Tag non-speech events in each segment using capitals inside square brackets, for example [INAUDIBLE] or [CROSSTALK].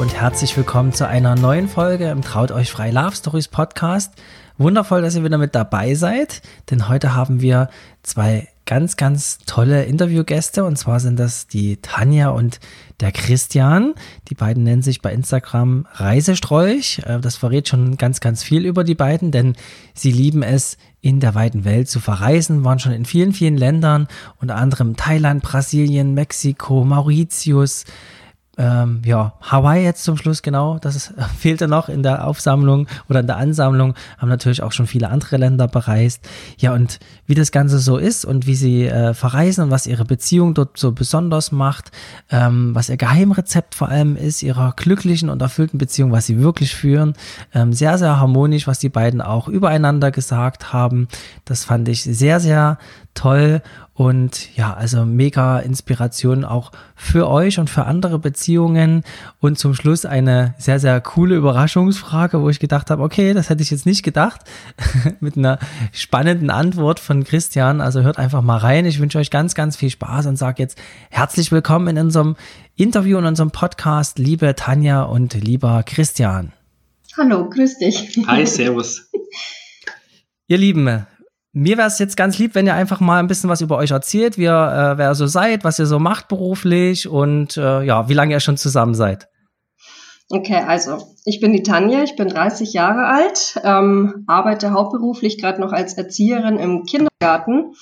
Und herzlich willkommen zu einer neuen Folge im Traut euch frei Love Stories Podcast. Wundervoll, dass ihr wieder mit dabei seid, denn heute haben wir zwei ganz, ganz tolle Interviewgäste und zwar sind das die Tanja und der Christian. Die beiden nennen sich bei Instagram Reisestrolch. Äh, das verrät schon ganz, ganz viel über die beiden, denn sie lieben es, in der weiten Welt zu verreisen, waren schon in vielen, vielen Ländern, unter anderem Thailand, Brasilien, Mexiko, Mauritius, ähm, ja, Hawaii jetzt zum Schluss, genau, das ist, [LAUGHS] fehlte noch in der Aufsammlung oder in der Ansammlung, haben natürlich auch schon viele andere Länder bereist. Ja, und wie das Ganze so ist und wie sie äh, verreisen und was ihre Beziehung dort so besonders macht, ähm, was ihr Geheimrezept vor allem ist, ihrer glücklichen und erfüllten Beziehung, was sie wirklich führen. Ähm, sehr, sehr harmonisch, was die beiden auch übereinander gesagt haben. Das fand ich sehr, sehr toll und ja, also mega Inspiration auch für euch und für andere Beziehungen. Und zum Schluss eine sehr, sehr coole Überraschungsfrage, wo ich gedacht habe, okay, das hätte ich jetzt nicht gedacht. [LAUGHS] Mit einer spannenden Antwort von Christian. Also hört einfach mal rein. Ich wünsche euch ganz, ganz viel Spaß und sage jetzt herzlich willkommen in unserem Interview, in unserem Podcast, liebe Tanja und lieber Christian. Hallo, grüß dich. Hi, servus. Ihr Lieben, mir wäre es jetzt ganz lieb, wenn ihr einfach mal ein bisschen was über euch erzählt, wie ihr, äh, wer ihr so seid, was ihr so macht beruflich und äh, ja, wie lange ihr schon zusammen seid. Okay, also ich bin die Tanja, ich bin 30 Jahre alt, ähm, arbeite hauptberuflich gerade noch als Erzieherin im Kindergarten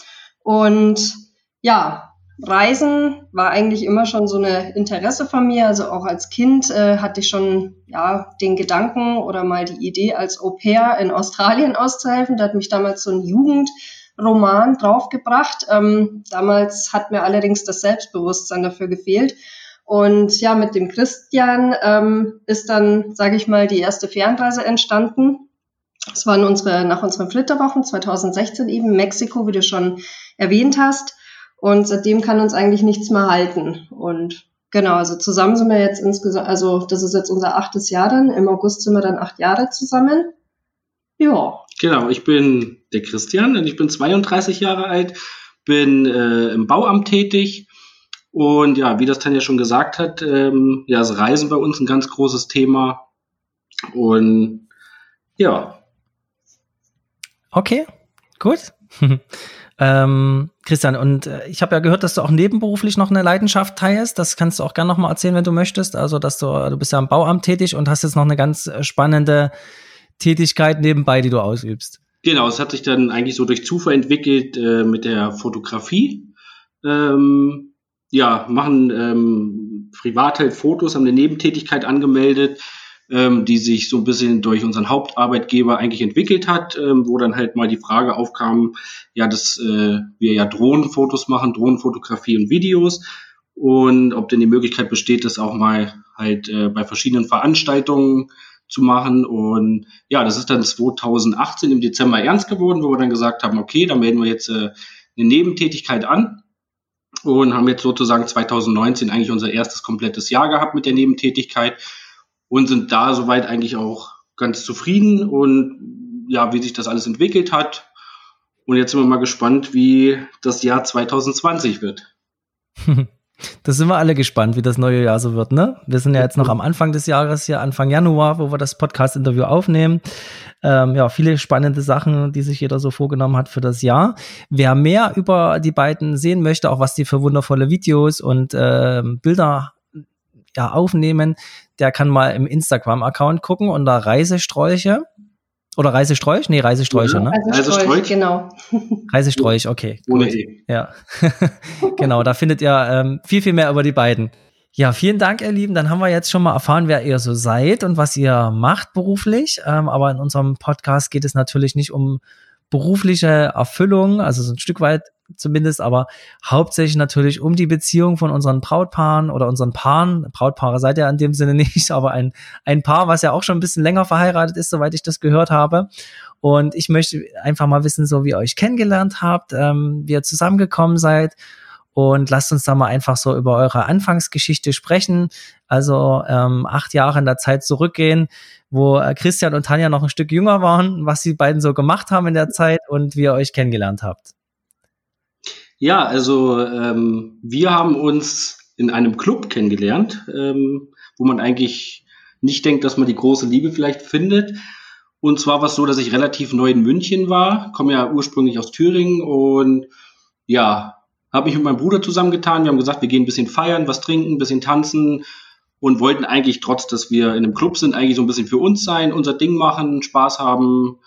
und ja, Reisen war eigentlich immer schon so eine Interesse von mir. Also auch als Kind äh, hatte ich schon ja den Gedanken oder mal die Idee, als Au pair in Australien auszuhelfen. Da hat mich damals so ein Jugendroman draufgebracht. Ähm, damals hat mir allerdings das Selbstbewusstsein dafür gefehlt. Und ja, mit dem Christian ähm, ist dann, sage ich mal, die erste Fernreise entstanden. Das waren unsere nach unseren Flitterwochen 2016 eben Mexiko, wie du schon erwähnt hast. Und seitdem kann uns eigentlich nichts mehr halten. Und genau, also zusammen sind wir jetzt insgesamt, also das ist jetzt unser achtes Jahr dann. Im August sind wir dann acht Jahre zusammen. Ja. Genau, ich bin der Christian und ich bin 32 Jahre alt, bin äh, im Bauamt tätig. Und ja, wie das Tanja schon gesagt hat, ähm, ja, das Reisen bei uns ein ganz großes Thema. Und ja. Okay, gut. [LAUGHS] Ähm, Christian, und äh, ich habe ja gehört, dass du auch nebenberuflich noch eine Leidenschaft teilst. Das kannst du auch gerne noch mal erzählen, wenn du möchtest. Also, dass du, du bist ja im Bauamt tätig und hast jetzt noch eine ganz äh, spannende Tätigkeit nebenbei, die du ausübst. Genau, es hat sich dann eigentlich so durch Zufall entwickelt äh, mit der Fotografie. Ähm, ja, machen ähm, privat halt Fotos, haben eine Nebentätigkeit angemeldet ähm, die sich so ein bisschen durch unseren Hauptarbeitgeber eigentlich entwickelt hat, ähm, wo dann halt mal die Frage aufkam, ja, dass äh, wir ja Drohnenfotos machen, Drohnenfotografie und Videos und ob denn die Möglichkeit besteht, das auch mal halt äh, bei verschiedenen Veranstaltungen zu machen. Und ja, das ist dann 2018 im Dezember ernst geworden, wo wir dann gesagt haben, okay, dann melden wir jetzt äh, eine Nebentätigkeit an und haben jetzt sozusagen 2019 eigentlich unser erstes komplettes Jahr gehabt mit der Nebentätigkeit und sind da soweit eigentlich auch ganz zufrieden und ja, wie sich das alles entwickelt hat. Und jetzt sind wir mal gespannt, wie das Jahr 2020 wird. [LAUGHS] Da sind wir alle gespannt, wie das neue Jahr so wird, ne? Wir sind ja jetzt noch am Anfang des Jahres, hier Anfang Januar, wo wir das Podcast-Interview aufnehmen. Ähm, ja, viele spannende Sachen, die sich jeder so vorgenommen hat für das Jahr. Wer mehr über die beiden sehen möchte, auch was die für wundervolle Videos und äh, Bilder ja, aufnehmen, der kann mal im Instagram-Account gucken unter Reisesträuche. Oder Reisesträuch? Nee, Reisesträuche, ne? Reisesträuch, genau. Reisesträuch, okay. Ohne E. Ja. [LAUGHS] genau, da findet ihr ähm, viel, viel mehr über die beiden. Ja, vielen Dank, ihr Lieben. Dann haben wir jetzt schon mal erfahren, wer ihr so seid und was ihr macht beruflich. Ähm, aber in unserem Podcast geht es natürlich nicht um berufliche Erfüllung. Also so ein Stück weit zumindest, aber hauptsächlich natürlich um die Beziehung von unseren Brautpaaren oder unseren Paaren. Brautpaare seid ihr in dem Sinne [LAUGHS] nicht, aber ein, ein Paar, was ja auch schon ein bisschen länger verheiratet ist, soweit ich das gehört habe. Und ich möchte einfach mal wissen, so wie ihr euch kennengelernt habt, ähm, wie ihr zusammengekommen seid und lasst uns da mal einfach so über eure Anfangsgeschichte sprechen. Also ähm, acht Jahre in der Zeit zurückgehen, wo äh, Christian und Tanja noch ein Stück jünger waren, was sie beiden so gemacht haben in der Zeit und wie ihr euch kennengelernt habt. Ja, also ähm, wir haben uns in einem Club kennengelernt, ähm, wo man eigentlich nicht denkt, dass man die große Liebe vielleicht findet. Und zwar war es so, dass ich relativ neu in München war, komme ja ursprünglich aus Thüringen und ja, habe mich mit meinem Bruder zusammengetan. Wir haben gesagt, wir gehen ein bisschen feiern, was trinken, ein bisschen tanzen und wollten eigentlich, trotz dass wir in einem Club sind, eigentlich so ein bisschen für uns sein, unser Ding machen, Spaß haben.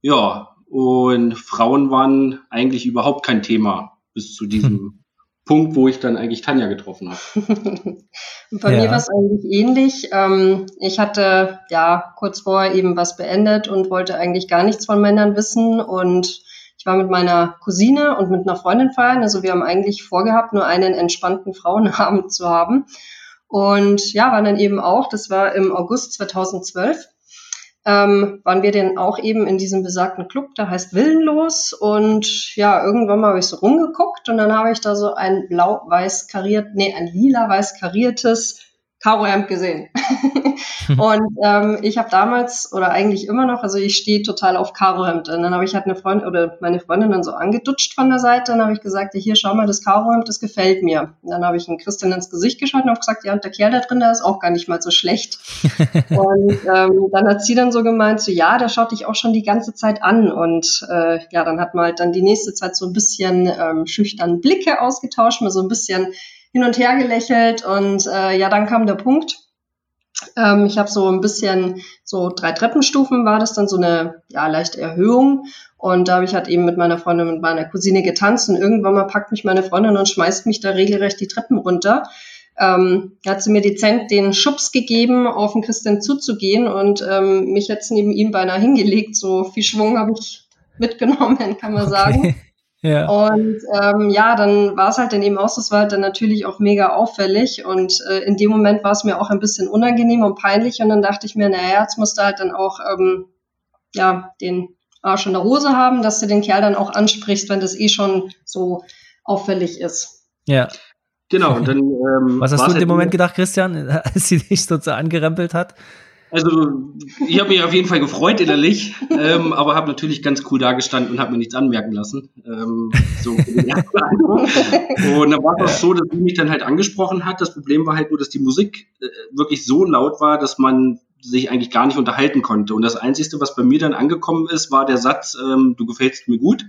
Ja, und Frauen waren eigentlich überhaupt kein Thema bis zu diesem hm. Punkt, wo ich dann eigentlich Tanja getroffen habe. Bei ja. mir war es eigentlich ähnlich. Ähm, ich hatte ja kurz vorher eben was beendet und wollte eigentlich gar nichts von Männern wissen und ich war mit meiner Cousine und mit einer Freundin feiern. Also wir haben eigentlich vorgehabt, nur einen entspannten Frauenabend zu haben. Und ja, waren dann eben auch, das war im August 2012, ähm, waren wir denn auch eben in diesem besagten Club, der heißt Willenlos. Und ja, irgendwann mal habe ich so rumgeguckt und dann habe ich da so ein blau-weiß kariert, nee, ein lila-weiß kariertes Karohemd gesehen. [LAUGHS] und ähm, ich habe damals oder eigentlich immer noch, also ich stehe total auf Karohemd. Und dann habe ich halt eine Freundin oder meine Freundin dann so angedutscht von der Seite. Dann habe ich gesagt, hier schau mal, das Karohemd, das gefällt mir. Und dann habe ich einen Christian ins Gesicht geschaut und habe gesagt, ja, und der Kerl da drin, der ist auch gar nicht mal so schlecht. [LAUGHS] und ähm, dann hat sie dann so gemeint, so ja, der schaut dich auch schon die ganze Zeit an. Und äh, ja, dann hat man halt dann die nächste Zeit so ein bisschen ähm, schüchtern Blicke ausgetauscht, mal so ein bisschen hin und her gelächelt und äh, ja, dann kam der Punkt. Ähm, ich habe so ein bisschen, so drei Treppenstufen war das dann so eine ja, leichte Erhöhung. Und da habe ich halt eben mit meiner Freundin und meiner Cousine getanzt und irgendwann mal packt mich meine Freundin und schmeißt mich da regelrecht die Treppen runter. Ähm, hat sie mir dezent den Schubs gegeben, auf den Christian zuzugehen und ähm, mich jetzt neben ihm beinahe hingelegt. So viel Schwung habe ich mitgenommen, [LAUGHS] kann man sagen. Ja. Und ähm, ja, dann war es halt dann eben auch, das war halt dann natürlich auch mega auffällig und äh, in dem Moment war es mir auch ein bisschen unangenehm und peinlich und dann dachte ich mir, naja, jetzt musst du halt dann auch ähm, ja den Arsch in der Hose haben, dass du den Kerl dann auch ansprichst, wenn das eh schon so auffällig ist. Ja. Genau, und dann. Ähm, Was hast du in halt dem Moment gedacht, Christian, [LAUGHS] als sie dich so angerempelt hat? Also ich habe mich auf jeden Fall gefreut innerlich, ähm, aber habe natürlich ganz cool dagestanden und habe mir nichts anmerken lassen. Ähm, so und dann war es auch so, dass sie mich dann halt angesprochen hat. Das Problem war halt nur, dass die Musik äh, wirklich so laut war, dass man sich eigentlich gar nicht unterhalten konnte. Und das Einzige, was bei mir dann angekommen ist, war der Satz, ähm, du gefällst mir gut.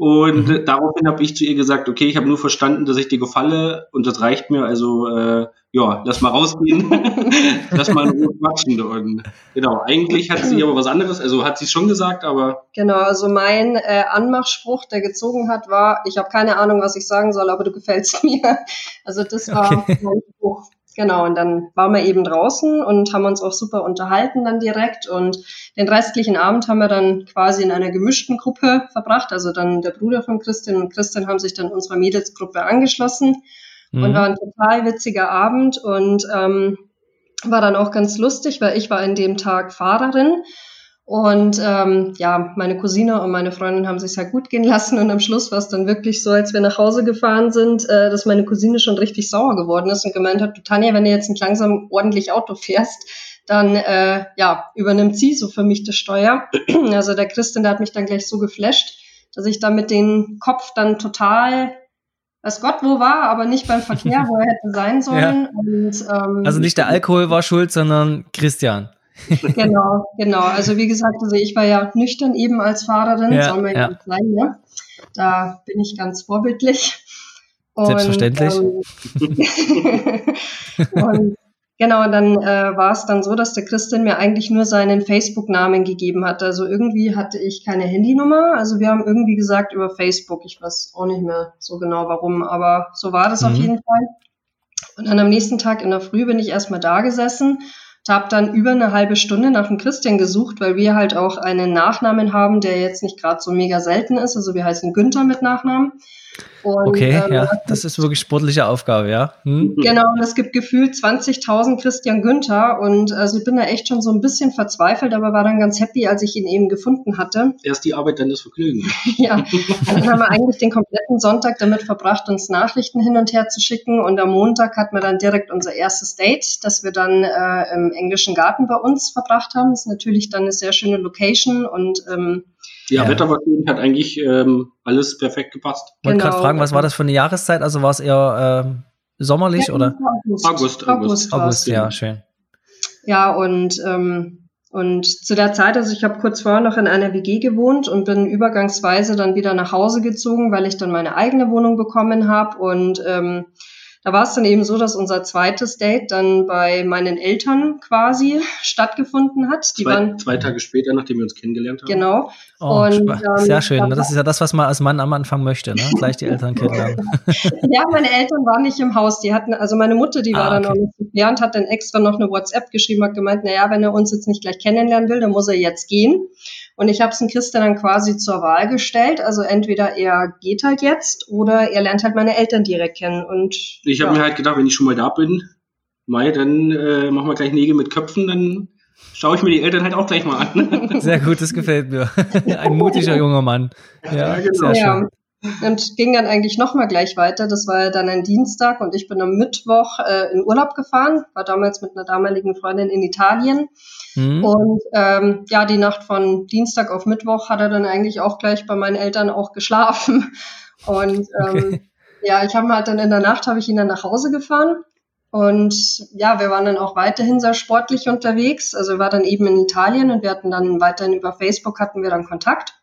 Und mhm. daraufhin habe ich zu ihr gesagt, okay, ich habe nur verstanden, dass ich dir gefalle und das reicht mir. Also äh, ja, lass mal rausgehen, [LAUGHS] lass mal in Ruhe quatschen. Und, genau, eigentlich hat sie aber was anderes, also hat sie es schon gesagt, aber... Genau, also mein äh, Anmachspruch, der gezogen hat, war, ich habe keine Ahnung, was ich sagen soll, aber du gefällst [LAUGHS] mir. Also das war okay. mein Spruch. Genau, und dann waren wir eben draußen und haben uns auch super unterhalten dann direkt. Und den restlichen Abend haben wir dann quasi in einer gemischten Gruppe verbracht. Also dann der Bruder von Christian und Christian haben sich dann unserer Mädelsgruppe angeschlossen. Mhm. Und war ein total witziger Abend und ähm, war dann auch ganz lustig, weil ich war in dem Tag Fahrerin und ähm, ja, meine Cousine und meine Freundin haben sich sehr gut gehen lassen und am Schluss war es dann wirklich so, als wir nach Hause gefahren sind, äh, dass meine Cousine schon richtig sauer geworden ist und gemeint hat, du Tanja, wenn du jetzt nicht langsam ordentlich Auto fährst, dann äh, ja, übernimmt sie so für mich das Steuer. [CLEARS THROAT] Also der Christian, der hat mich dann gleich so geflasht, dass ich da mit dem Kopf dann total weiß Gott wo war, aber nicht beim Verkehr, wo er hätte sein [LAUGHS] sollen. Ja. Und, ähm, also nicht der Alkohol war schuld, sondern Christian genau, genau. Also wie gesagt, also ich war ja nüchtern eben als Fahrerin, ja, soll man ja sein, ne? Da bin ich ganz vorbildlich. Und, Selbstverständlich. Ähm, [LAUGHS] und genau, dann äh, war es dann so, dass der Christian mir eigentlich nur seinen Facebook-Namen gegeben hat. Also irgendwie hatte ich keine Handynummer. Also wir haben irgendwie gesagt über Facebook. Ich weiß auch nicht mehr so genau warum, aber so war das mhm. auf jeden Fall. Und dann am nächsten Tag in der Früh bin ich erstmal da gesessen habe dann über eine halbe Stunde nach dem Christian gesucht, weil wir halt auch einen Nachnamen haben, der jetzt nicht gerade so mega selten ist. Also wir heißen Günther mit Nachnamen. Und, okay, ähm, ja, das ist wirklich sportliche Aufgabe, ja. Hm? Genau, und es gibt gefühlt 20.000 Christian Günther und also ich bin da echt schon so ein bisschen verzweifelt, aber war dann ganz happy, als ich ihn eben gefunden hatte. Erst die Arbeit, dann das Vergnügen. [LAUGHS] ja, dann haben wir eigentlich den kompletten Sonntag damit verbracht, uns Nachrichten hin und her zu schicken und am Montag hatten wir dann direkt unser erstes Date, das wir dann äh, im englischen Garten bei uns verbracht haben. Das ist natürlich dann eine sehr schöne Location und ähm, ja, ja. Wetter war schön, hat eigentlich ähm, alles perfekt gepasst. Ich wollte genau. gerade fragen, was war das für eine Jahreszeit? Also war es eher äh, sommerlich ja, oder? August. August, August, August ja, schön. Ja, und, ähm, und zu der Zeit, also ich habe kurz vorher noch in einer WG gewohnt und bin übergangsweise dann wieder nach Hause gezogen, weil ich dann meine eigene Wohnung bekommen habe und ähm, da war es dann eben so, dass unser zweites Date dann bei meinen Eltern quasi stattgefunden hat. Die zwei, waren zwei Tage später, nachdem wir uns kennengelernt haben. Genau. Oh, und, ähm, sehr schön. Das ist ja das, was man als Mann am Anfang möchte, ne? Gleich die Eltern kennenlernen. [LAUGHS] ja, meine Eltern waren nicht im Haus. Die hatten, also meine Mutter, die war ah, dann okay. noch nicht gelernt, hat dann extra noch eine WhatsApp geschrieben, hat gemeint, naja, wenn er uns jetzt nicht gleich kennenlernen will, dann muss er jetzt gehen. Und ich habe es dem Christian dann quasi zur Wahl gestellt. Also entweder er geht halt jetzt oder er lernt halt meine Eltern direkt kennen. Und ich habe ja. mir halt gedacht, wenn ich schon mal da bin, Mai, dann äh, machen wir gleich Nägel mit Köpfen, dann schaue ich mir die Eltern halt auch gleich mal an. [LAUGHS] Sehr gut, das gefällt mir. [LAUGHS] Ein mutiger junger Mann. Ja, ja genau. sehr schön. Und ging dann eigentlich nochmal gleich weiter. Das war dann ein Dienstag und ich bin am Mittwoch äh, in Urlaub gefahren, war damals mit einer damaligen Freundin in Italien. Mhm. Und ähm, ja, die Nacht von Dienstag auf Mittwoch hat er dann eigentlich auch gleich bei meinen Eltern auch geschlafen. [LAUGHS] Und ähm, okay. ja, ich habe halt dann in der Nacht habe ich ihn dann nach Hause gefahren. Und ja, wir waren dann auch weiterhin sehr sportlich unterwegs. Also war dann eben in Italien und wir hatten dann weiterhin über Facebook hatten wir dann Kontakt.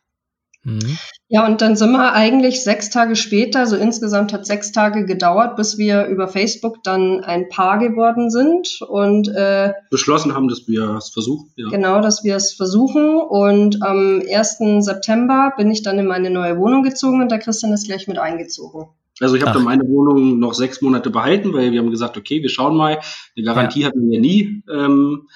Mhm. Ja, und dann sind wir eigentlich sechs Tage später, also insgesamt hat sechs Tage gedauert, bis wir über Facebook dann ein Paar geworden sind und äh, beschlossen haben, dass wir es versuchen. Ja. Genau, dass wir es versuchen. Und am 1. September bin ich dann in meine neue Wohnung gezogen und der Christian ist gleich mit eingezogen. Also ich habe dann meine Wohnung noch sechs Monate behalten, weil wir haben gesagt, okay, wir schauen mal. Eine Garantie ja. hatten wir nie. Ähm,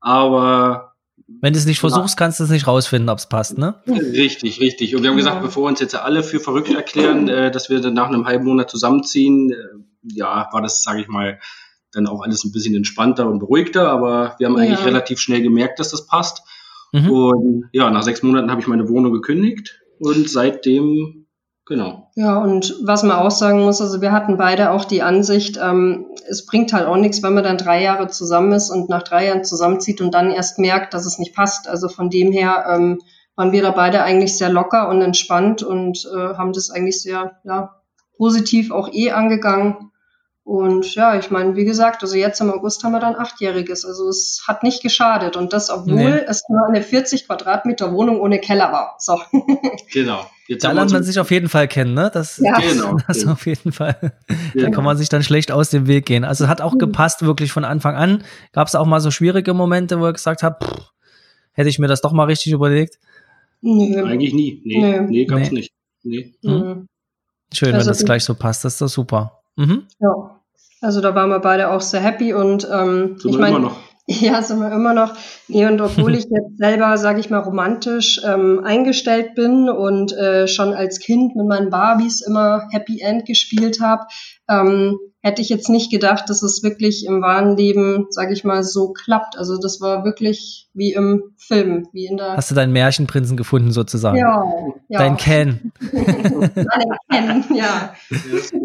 aber wenn du es nicht versuchst, kannst du es nicht rausfinden, ob es passt, ne? Richtig, richtig. Und wir haben gesagt, bevor wir uns jetzt alle für verrückt erklären, äh, dass wir dann nach einem halben Monat zusammenziehen, äh, ja, war das, sage ich mal, dann auch alles ein bisschen entspannter und beruhigter. Aber wir haben eigentlich ja. relativ schnell gemerkt, dass das passt. Mhm. Und ja, nach sechs Monaten habe ich meine Wohnung gekündigt und seitdem Genau. Ja, und was man auch sagen muss, also wir hatten beide auch die Ansicht, ähm, es bringt halt auch nichts, wenn man dann drei Jahre zusammen ist und nach drei Jahren zusammenzieht und dann erst merkt, dass es nicht passt. Also von dem her ähm, waren wir da beide eigentlich sehr locker und entspannt und äh, haben das eigentlich sehr ja, positiv auch eh angegangen. Und ja, ich meine, wie gesagt, also jetzt im August haben wir dann achtjähriges. Also es hat nicht geschadet. Und das, obwohl nee. es nur eine 40 Quadratmeter Wohnung ohne Keller war. So. [LAUGHS] Genau. Jetzt da lernt man sich auf jeden Fall kennen, ne? Das, ja. genau, [LAUGHS] das genau. auf jeden Fall. Genau. Da kann man sich dann schlecht aus dem Weg gehen. Also hat auch mhm. gepasst, wirklich von Anfang an. Gab es auch mal so schwierige Momente, wo ihr gesagt habt, pff, hätte ich mir das doch mal richtig überlegt? Nee. Eigentlich nie. Nee, nee, nee gab's nee. nicht. Nee. Mhm. Schön, also wenn das gleich so passt. Das ist doch super. Mhm. Ja. Also da waren wir beide auch sehr happy und ähm, ich meine, [LAUGHS] ja, sind wir immer noch. Nee, und obwohl ich jetzt selber, sage ich mal, romantisch ähm, eingestellt bin und äh, schon als Kind mit meinen Barbies immer Happy End gespielt habe, ähm, hätte ich jetzt nicht gedacht, dass es wirklich im wahren Leben, sage ich mal, so klappt. Also das war wirklich wie im Film, wie in der. Hast du deinen Märchenprinzen gefunden sozusagen? Ja. ja. Dein Ken. [LAUGHS] Ken, ja.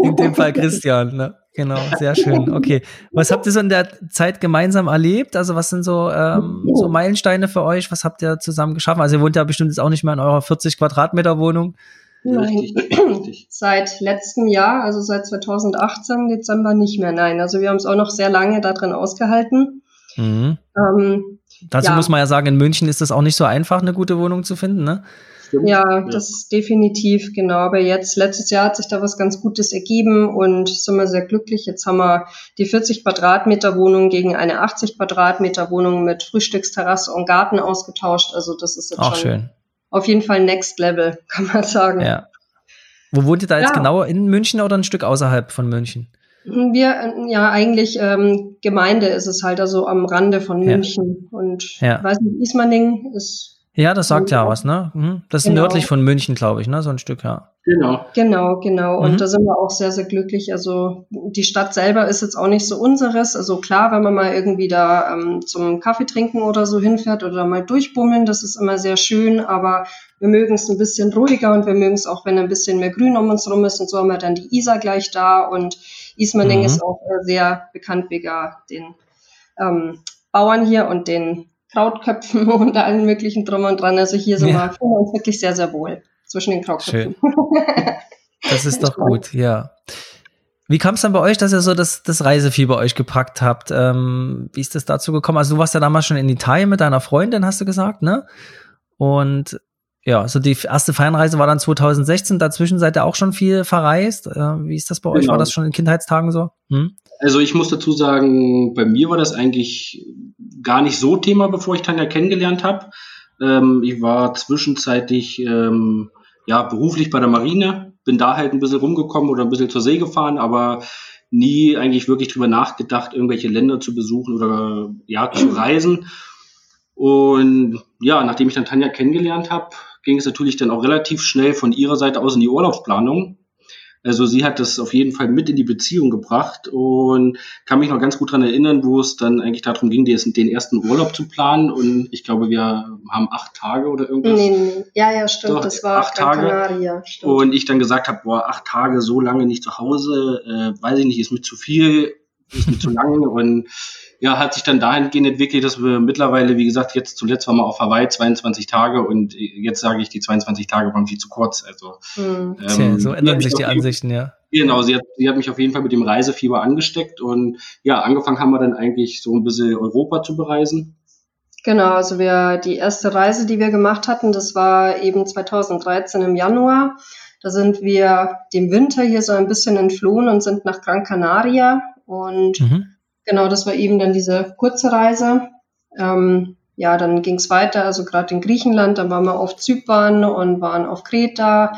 In dem Fall Christian, ne? Genau, sehr schön. Okay. Was habt ihr so in der Zeit gemeinsam erlebt? Also was sind so, ähm, so Meilensteine für euch? Was habt ihr zusammen geschaffen? Also ihr wohnt ja bestimmt jetzt auch nicht mehr in eurer 40 Quadratmeter Wohnung. Nein, [CLEARS THROAT] seit letztem Jahr, also seit 2018 Dezember nicht mehr. Nein, also wir haben es auch noch sehr lange da drin ausgehalten. Mhm. Ähm, Dazu ja. muss man ja sagen, in München ist es auch nicht so einfach, eine gute Wohnung zu finden, ne? Stimmt. Ja, das definitiv, genau. Aber jetzt, letztes Jahr hat sich da was ganz Gutes ergeben und sind wir sehr glücklich. Jetzt haben wir die 40 Quadratmeter Wohnung gegen eine 80 Quadratmeter Wohnung mit Frühstücksterrasse und Garten ausgetauscht. Also das ist jetzt Auch schon schön. Auf jeden Fall Next Level, [LAUGHS] kann man sagen. Ja. Wo wohnt ihr da jetzt ja. genau? In München oder ein Stück außerhalb von München? Wir, ja, eigentlich ähm, Gemeinde ist es halt, also am Rande von München. Ja. Und ja. weiß nicht, Ismaning ist. Ja, das sagt ja was, ne? Mhm. Das ist genau. nördlich von München, glaube ich, ne? So ein Stück, ja. Genau. Genau, genau. Und mhm. da sind wir auch sehr, sehr glücklich. Also die Stadt selber ist jetzt auch nicht so unseres. Also klar, wenn man mal irgendwie da ähm, zum Kaffee trinken oder so hinfährt oder mal durchbummeln, das ist immer sehr schön, aber wir mögen es ein bisschen ruhiger und wir mögen es auch, wenn ein bisschen mehr Grün um uns rum ist und so haben wir dann die Isar gleich da und Ismaning mhm. ist auch äh, sehr bekannt wegen den ähm, Bauern hier und den Krautköpfen [LAUGHS] und allen möglichen drum und dran. Also hier sind ja. wir, fühlen wir uns wirklich sehr, sehr wohl zwischen den Krautköpfen. [LAUGHS] Das ist doch gut, ja. Wie kam es dann bei euch, dass ihr so das, das Reisefieber euch gepackt habt? Ähm, wie ist das dazu gekommen? Also du warst ja damals schon in Italien mit deiner Freundin, hast du gesagt, ne? Und ja, so die erste Fernreise war dann 2016. Dazwischen seid ihr auch schon viel verreist. Äh, wie ist das bei euch? War genau. das schon in Kindheitstagen so? Hm? Also ich muss dazu sagen, bei mir war das eigentlich gar nicht so Thema, bevor ich Tanja kennengelernt habe. Ähm, ich war zwischenzeitlich ähm, ja beruflich bei der Marine, bin da halt ein bisschen rumgekommen oder ein bisschen zur See gefahren, aber nie eigentlich wirklich drüber nachgedacht, irgendwelche Länder zu besuchen oder ja zu reisen. Und ja, nachdem ich dann Tanja kennengelernt habe, ging es natürlich dann auch relativ schnell von ihrer Seite aus in die Urlaubsplanung. Also sie hat das auf jeden Fall mit in die Beziehung gebracht und kann mich noch ganz gut dran erinnern, wo es dann eigentlich darum ging, den ersten Urlaub zu planen. Und ich glaube, wir haben acht Tage oder irgendwas. Nee, nee. Ja, ja, stimmt. Doch, das war acht Tage. Canaria, und ich dann gesagt habe, boah, acht Tage so lange nicht zu Hause, äh, weiß ich nicht, ist mir zu viel, zu lang. Und ja, hat sich dann dahingehend entwickelt, dass wir mittlerweile, wie gesagt, jetzt zuletzt waren wir auf Hawaii 22 Tage und jetzt sage ich, die 22 Tage waren viel zu kurz. Also mhm. ähm, so ändern sich die Ansichten, ja. Genau, sie hat, sie hat mich auf jeden Fall mit dem Reisefieber angesteckt und ja, angefangen haben wir dann eigentlich so ein bisschen Europa zu bereisen. Genau, also wir, die erste Reise, die wir gemacht hatten, das war eben 2013 im Januar. Da sind wir dem Winter hier so ein bisschen entflohen und sind nach Gran Canaria und mhm. Genau, das war eben dann diese kurze Reise. Ähm, ja, dann ging es weiter, also gerade in Griechenland, dann waren wir auf Zypern und waren auf Kreta.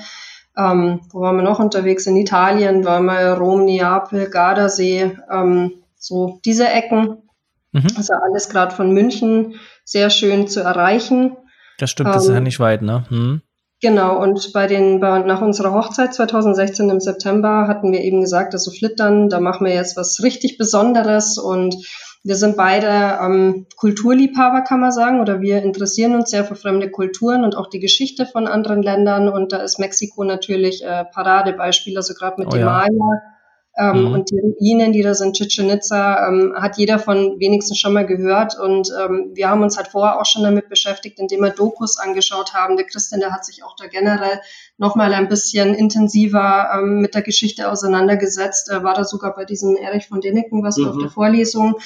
Ähm, wo waren wir noch unterwegs? In Italien waren wir Rom, Neapel, Gardasee, ähm, so diese Ecken. Mhm. Also alles gerade von München sehr schön zu erreichen. Das stimmt, das ist ja ähm, nicht weit, ne? Hm. Genau, und bei den, bei, nach unserer Hochzeit 2016 im September hatten wir eben gesagt, dass so Flittern, da machen wir jetzt was richtig Besonderes und wir sind beide ähm, Kulturliebhaber, kann man sagen, oder wir interessieren uns sehr für fremde Kulturen und auch die Geschichte von anderen Ländern. Und da ist Mexiko natürlich äh, Paradebeispiel, also gerade mit oh, dem ja. Maya ähm, mhm. Und die Ruinen, die da sind, Chichen Itza, ähm, hat jeder von wenigstens schon mal gehört. Und ähm, wir haben uns halt vorher auch schon damit beschäftigt, indem wir Dokus angeschaut haben. Der Christian, der hat sich auch da generell nochmal ein bisschen intensiver ähm, mit der Geschichte auseinandergesetzt. Er war da sogar bei diesem Erich von Däniken, was mhm. auf der Vorlesung.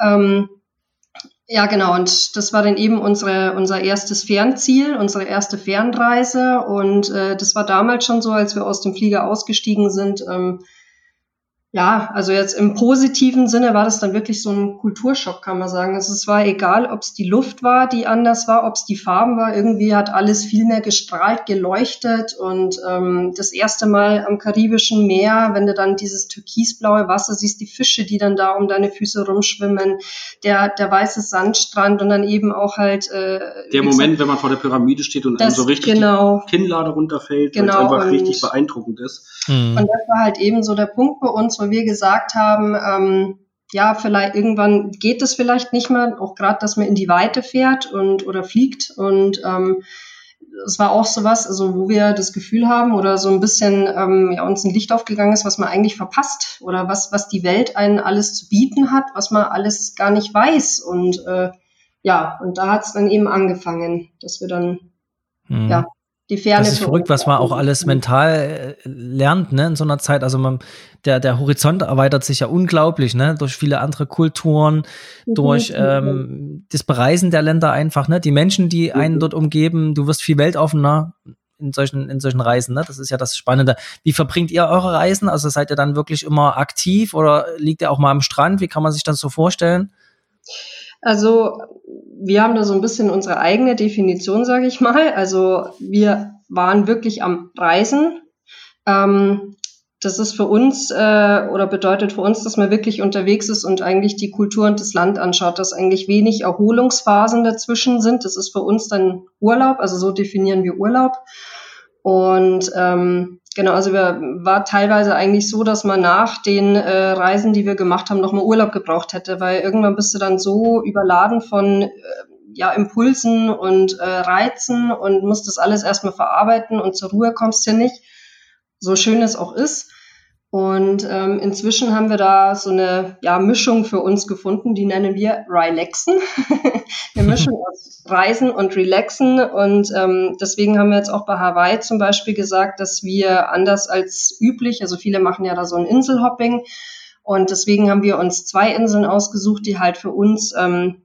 Ähm, ja, genau. Und das war dann eben unsere, unser erstes Fernziel, unsere erste Fernreise. Und äh, das war damals schon so, als wir aus dem Flieger ausgestiegen sind. Ähm, ja, also jetzt im positiven Sinne war das dann wirklich so ein Kulturschock, kann man sagen. Also es war egal, ob es die Luft war, die anders war, ob es die Farben war. Irgendwie hat alles viel mehr gestrahlt, geleuchtet. Und ähm, das erste Mal am Karibischen Meer, wenn du dann dieses türkisblaue Wasser siehst, die Fische, die dann da um deine Füße rumschwimmen, der, der weiße Sandstrand und dann eben auch halt. Äh, der Moment, gesagt, wenn man vor der Pyramide steht und das, so richtig genau, die Kinnlade runterfällt, genau, weil es einfach richtig beeindruckend ist. Mhm. Und das war halt eben so der Punkt bei uns, wo wir gesagt haben, ähm, ja, vielleicht irgendwann geht es vielleicht nicht mehr, auch gerade, dass man in die Weite fährt und oder fliegt. Und ähm, es war auch sowas, also wo wir das Gefühl haben oder so ein bisschen ähm, ja, uns ein Licht aufgegangen ist, was man eigentlich verpasst oder was, was die Welt einen alles zu bieten hat, was man alles gar nicht weiß. Und äh, ja, und da hat es dann eben angefangen, dass wir dann mhm. ja die Ferne. Das ist verrückt, was man auch alles mental äh, lernt, ne, in so einer Zeit. Also man, der, der Horizont erweitert sich ja unglaublich, ne, durch viele andere Kulturen, mhm. durch ähm, das Bereisen der Länder einfach, ne, die Menschen, die mhm. einen dort umgeben. Du wirst viel weltoffener in solchen, in solchen Reisen, ne? Das ist ja das Spannende. Wie verbringt ihr eure Reisen? Also seid ihr dann wirklich immer aktiv oder liegt ihr auch mal am Strand? Wie kann man sich das so vorstellen? Also wir haben da so ein bisschen unsere eigene Definition, sage ich mal. Also wir waren wirklich am Reisen. Ähm, das ist für uns äh, oder bedeutet für uns, dass man wirklich unterwegs ist und eigentlich die Kultur und das Land anschaut, dass eigentlich wenig Erholungsphasen dazwischen sind. Das ist für uns dann Urlaub, also so definieren wir Urlaub. Und ähm, genau, also wir, war teilweise eigentlich so, dass man nach den äh, Reisen, die wir gemacht haben, nochmal Urlaub gebraucht hätte, weil irgendwann bist du dann so überladen von äh, ja, Impulsen und äh, Reizen und musst das alles erstmal verarbeiten und zur Ruhe kommst du nicht, so schön es auch ist. Und ähm, inzwischen haben wir da so eine ja, Mischung für uns gefunden, die nennen wir Relaxen. [LAUGHS] eine Mischung aus Reisen und Relaxen. Und ähm, deswegen haben wir jetzt auch bei Hawaii zum Beispiel gesagt, dass wir anders als üblich, also viele machen ja da so ein Inselhopping. Und deswegen haben wir uns zwei Inseln ausgesucht, die halt für uns ähm,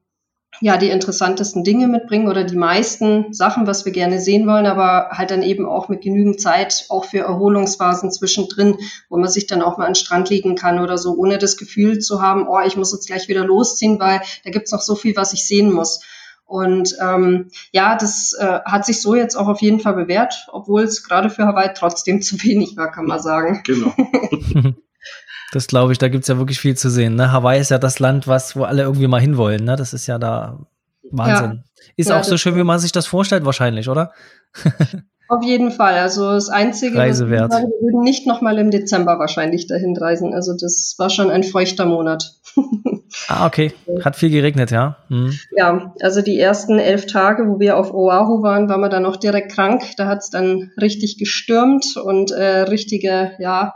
ja die interessantesten Dinge mitbringen oder die meisten Sachen, was wir gerne sehen wollen, aber halt dann eben auch mit genügend Zeit auch für Erholungsphasen zwischendrin, wo man sich dann auch mal an den Strand legen kann oder so, ohne das Gefühl zu haben, oh, ich muss jetzt gleich wieder losziehen, weil da gibt's noch so viel, was ich sehen muss. Und ähm, ja, das äh, hat sich so jetzt auch auf jeden Fall bewährt, obwohl es gerade für Hawaii trotzdem [LAUGHS] zu wenig war, kann man sagen. Genau. [LAUGHS] Das glaube ich, da gibt's ja wirklich viel zu sehen. Ne? Hawaii ist ja das Land, was, wo alle irgendwie mal hinwollen. Ne? Das ist ja da Wahnsinn. Ja. Ist ja, auch so schön, wie man sich das vorstellt, wahrscheinlich, oder? [LAUGHS] Auf jeden Fall. Also das Einzige, Reise wert. wir würden nicht nochmal im Dezember wahrscheinlich dahin reisen. Also das war schon ein feuchter Monat. [LAUGHS] ah, okay. Hat viel geregnet, ja. Hm. Ja, also die ersten elf Tage, wo wir auf Oahu waren, waren wir dann noch direkt krank. Da hat's dann richtig gestürmt und äh, richtige, ja,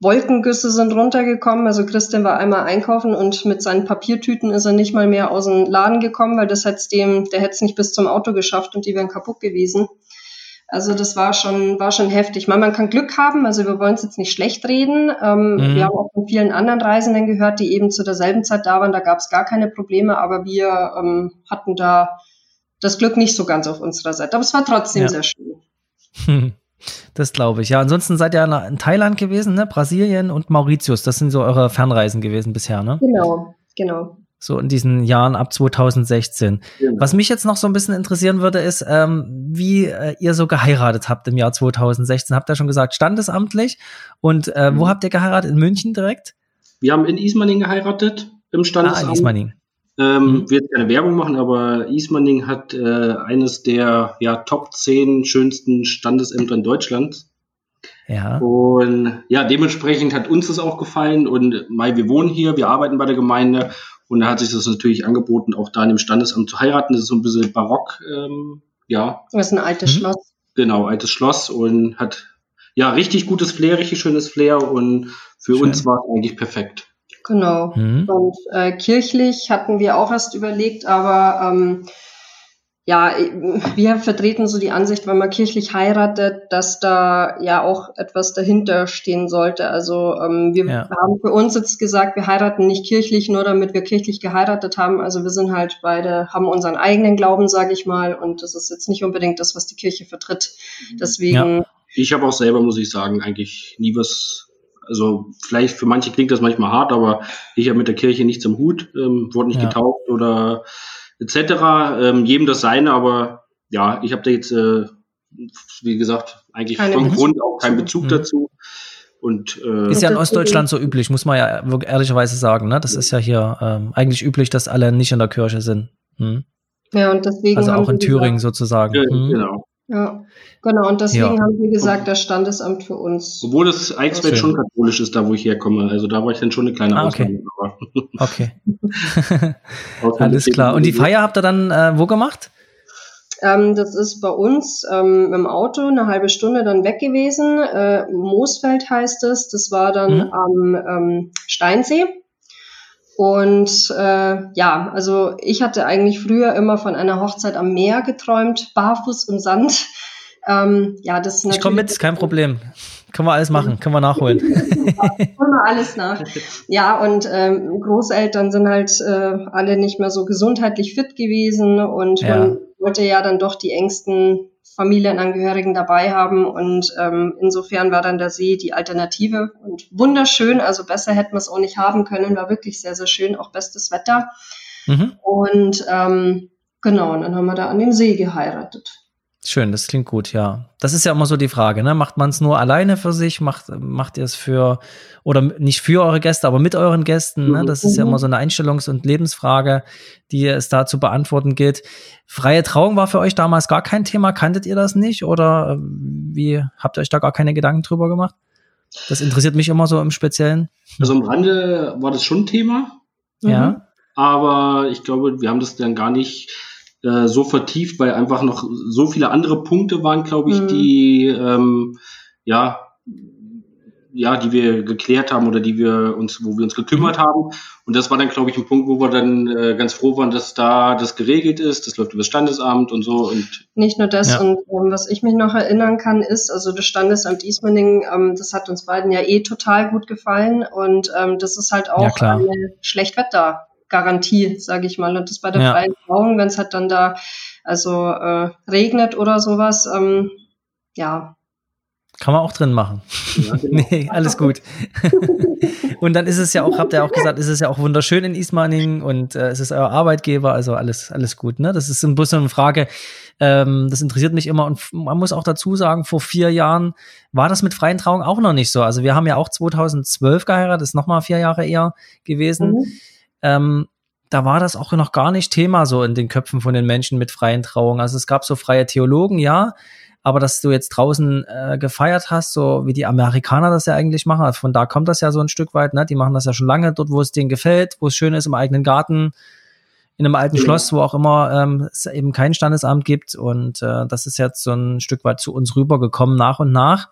Wolkengüsse sind runtergekommen. Also Christian war einmal einkaufen und mit seinen Papiertüten ist er nicht mal mehr aus dem Laden gekommen, weil das hätte dem, der hätte es nicht bis zum Auto geschafft und die wären kaputt gewesen. Also das war schon, war schon heftig. Man, man kann Glück haben, also wir wollen es jetzt nicht schlecht reden. Ähm, mhm. Wir haben auch von vielen anderen Reisenden gehört, die eben zu derselben Zeit da waren, da gab es gar keine Probleme, aber wir ähm, hatten da das Glück nicht so ganz auf unserer Seite. Aber es war trotzdem ja. sehr schön. [LAUGHS] Das glaube ich. Ja, ansonsten seid ihr in Thailand gewesen, ne? Brasilien und Mauritius. Das sind so eure Fernreisen gewesen bisher, ne? Genau, genau. So in diesen Jahren ab 2016. Genau. Was mich jetzt noch so ein bisschen interessieren würde, ist, ähm, wie äh, ihr so geheiratet habt im Jahr 2016. Habt ihr schon gesagt, standesamtlich. Und äh, mhm. wo habt ihr geheiratet? In München direkt? Wir haben in Ismaning geheiratet, im Standesamt. Ah, in Ismaning. Ähm, mhm. Wird keine Werbung machen, aber Ismaning hat äh, eines der ja, Top 10 schönsten Standesämter in Deutschland. Ja. Und ja, dementsprechend hat uns das auch gefallen und Mai, wir wohnen hier, wir arbeiten bei der Gemeinde und da hat sich das natürlich angeboten, auch da in dem Standesamt zu heiraten. Das ist so ein bisschen barock, ähm, ja. Das ist ein altes mhm. Schloss. Genau, altes Schloss und hat ja richtig gutes Flair, richtig schönes Flair und für Schön. uns war es eigentlich perfekt. Genau. Mhm. Und äh, kirchlich hatten wir auch erst überlegt, aber ähm, ja, wir vertreten so die Ansicht, wenn man kirchlich heiratet, dass da ja auch etwas dahinter stehen sollte. Also ähm, wir ja. haben für uns jetzt gesagt, wir heiraten nicht kirchlich, nur damit wir kirchlich geheiratet haben. Also wir sind halt beide, haben unseren eigenen Glauben, sage ich mal, und das ist jetzt nicht unbedingt das, was die Kirche vertritt. Deswegen. Ja. Ich habe auch selber, muss ich sagen, eigentlich nie was also vielleicht für manche klingt das manchmal hart, aber ich habe mit der Kirche nichts im Hut, ähm, wurde nicht ja. getauft oder etc. Ähm, jedem das seine, aber ja, ich habe da jetzt, äh, wie gesagt, eigentlich Keine von Grund auch keinen Bezug mhm. dazu. Und, äh, ist ja in Ostdeutschland so üblich, muss man ja ehrlicherweise sagen. Ne? Das ist ja hier ähm, eigentlich üblich, dass alle nicht in der Kirche sind. Hm? Ja, und deswegen. Also auch in Thüringen gesagt, sozusagen. Ja, hm? Genau. Ja, genau. Und deswegen ja. haben wir gesagt, das Standesamt für uns. Obwohl das Eichsfeld schon katholisch ist, da wo ich herkomme. Also da war ich dann schon eine kleine ah, okay. Okay. [LAUGHS] Alles klar. Und die Feier habt ihr dann äh, wo gemacht? Ähm, das ist bei uns ähm, im Auto eine halbe Stunde dann weg gewesen. Äh, Moosfeld heißt es. Das war dann mhm. am ähm, Steinsee. Und äh, ja, also ich hatte eigentlich früher immer von einer Hochzeit am Meer geträumt, barfuß im Sand. Ähm, ja, das ist Ich komme mit, kein Problem. Können wir alles machen, können wir nachholen. [LAUGHS] können wir alles nach. Ja, und ähm, Großeltern sind halt äh, alle nicht mehr so gesundheitlich fit gewesen und ja. man wollte ja dann doch die engsten Familienangehörigen dabei haben. Und ähm, insofern war dann der See die Alternative und wunderschön. Also besser hätten wir es auch nicht haben können. War wirklich sehr, sehr schön, auch bestes Wetter. Mhm. Und ähm, genau, und dann haben wir da an dem See geheiratet. Schön, das klingt gut, ja. Das ist ja immer so die Frage, ne? Macht man es nur alleine für sich? Macht, macht ihr es für, oder nicht für eure Gäste, aber mit euren Gästen? Ne? Das ist ja immer so eine Einstellungs- und Lebensfrage, die es da zu beantworten gilt. Freie Trauung war für euch damals gar kein Thema. Kanntet ihr das nicht? Oder äh, wie habt ihr euch da gar keine Gedanken drüber gemacht? Das interessiert mich immer so im Speziellen. Also am Rande war das schon ein Thema. Ja. Mhm. Aber ich glaube, wir haben das dann gar nicht äh, so vertieft, weil einfach noch so viele andere Punkte waren, glaube ich, mhm. die ähm, ja ja, die wir geklärt haben oder die wir uns, wo wir uns gekümmert mhm. haben. Und das war dann, glaube ich, ein Punkt, wo wir dann äh, ganz froh waren, dass da das geregelt ist. Das läuft über das Standesamt und so. Und nicht nur das. Ja. Und ähm, was ich mich noch erinnern kann, ist, also das Standesamt Ismaning, ähm, das hat uns beiden ja eh total gut gefallen. Und ähm, das ist halt auch ja, eine Schlechtwetter. Garantie, sage ich mal. Und das bei der ja. freien Trauung, wenn es halt dann da also äh, regnet oder sowas, ähm, ja. Kann man auch drin machen. Ja, [LAUGHS] genau. nee, alles gut. [LAUGHS] und dann ist es ja auch, habt ihr auch gesagt, ist es ja auch wunderschön in Ismaning und äh, es ist euer Arbeitgeber, also alles, alles gut. Ne? Das ist ein bisschen eine Frage, ähm, das interessiert mich immer und man muss auch dazu sagen, vor vier Jahren war das mit freien Trauung auch noch nicht so. Also wir haben ja auch 2012 geheiratet, das ist nochmal vier Jahre eher gewesen. Mhm ähm, da war das auch noch gar nicht Thema so in den Köpfen von den Menschen mit freien Trauungen. Also es gab so freie Theologen, ja, aber dass du jetzt draußen äh, gefeiert hast, so wie die Amerikaner das ja eigentlich machen, also von da kommt das ja so ein Stück weit, ne? Die machen das ja schon lange dort, wo es denen gefällt, wo es schön ist, im eigenen Garten, in einem alten ja. Schloss, wo auch immer ähm, es eben kein Standesamt gibt. Und äh, das ist jetzt so ein Stück weit zu uns rübergekommen nach und nach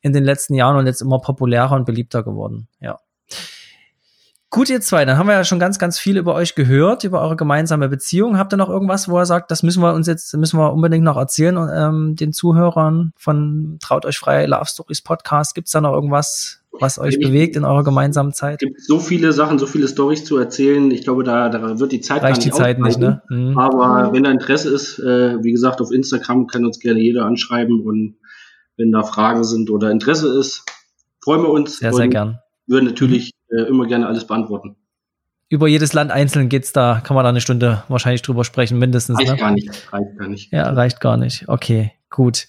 in den letzten Jahren und jetzt immer populärer und beliebter geworden. Ja. Gut, ihr zwei, dann haben wir ja schon ganz, ganz viel über euch gehört, über eure gemeinsame Beziehung. Habt ihr noch irgendwas, wo er sagt, das müssen wir uns jetzt, müssen wir unbedingt noch erzählen und ähm, den Zuhörern von Traut euch frei Love Stories Podcast? Gibt es da noch irgendwas, was euch ich, bewegt in eurer gemeinsamen Zeit? Es gibt so viele Sachen, so viele Stories zu erzählen. Ich glaube, da, da wird die Zeit Reicht die Zeit nicht, ne? Mhm. Aber wenn da Interesse ist, äh, wie gesagt, auf Instagram kann uns gerne jeder anschreiben und wenn da Fragen sind oder Interesse ist, freuen wir uns. Sehr, sehr gern. Würden natürlich äh, immer gerne alles beantworten. Über jedes Land einzeln geht's da, kann man da eine Stunde wahrscheinlich drüber sprechen, mindestens. Reicht ne? gar nicht, reicht gar nicht. Ja, reicht gar nicht. Okay, gut.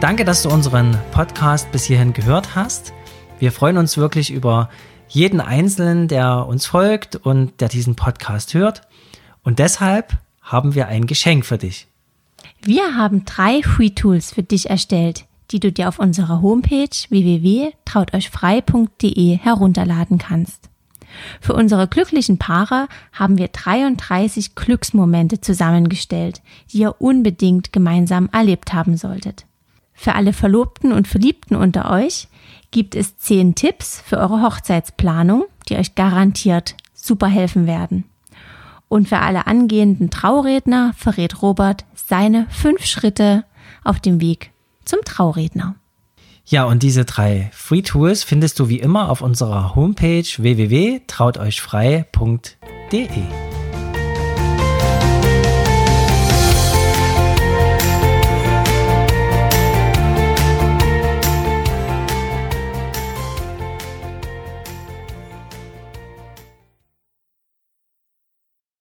Danke, dass du unseren Podcast bis hierhin gehört hast. Wir freuen uns wirklich über jeden Einzelnen, der uns folgt und der diesen Podcast hört. Und deshalb haben wir ein Geschenk für dich. Wir haben drei Free Tools für dich erstellt, die du dir auf unserer Homepage www.trauteuchfrei.de herunterladen kannst. Für unsere glücklichen Paare haben wir 33 Glücksmomente zusammengestellt, die ihr unbedingt gemeinsam erlebt haben solltet. Für alle Verlobten und Verliebten unter euch gibt es 10 Tipps für eure Hochzeitsplanung, die euch garantiert super helfen werden. Und für alle angehenden Trauredner verrät Robert seine fünf Schritte auf dem Weg zum Trauredner. Ja, und diese drei Free Tools findest du wie immer auf unserer Homepage www.trauteuchfrei.de.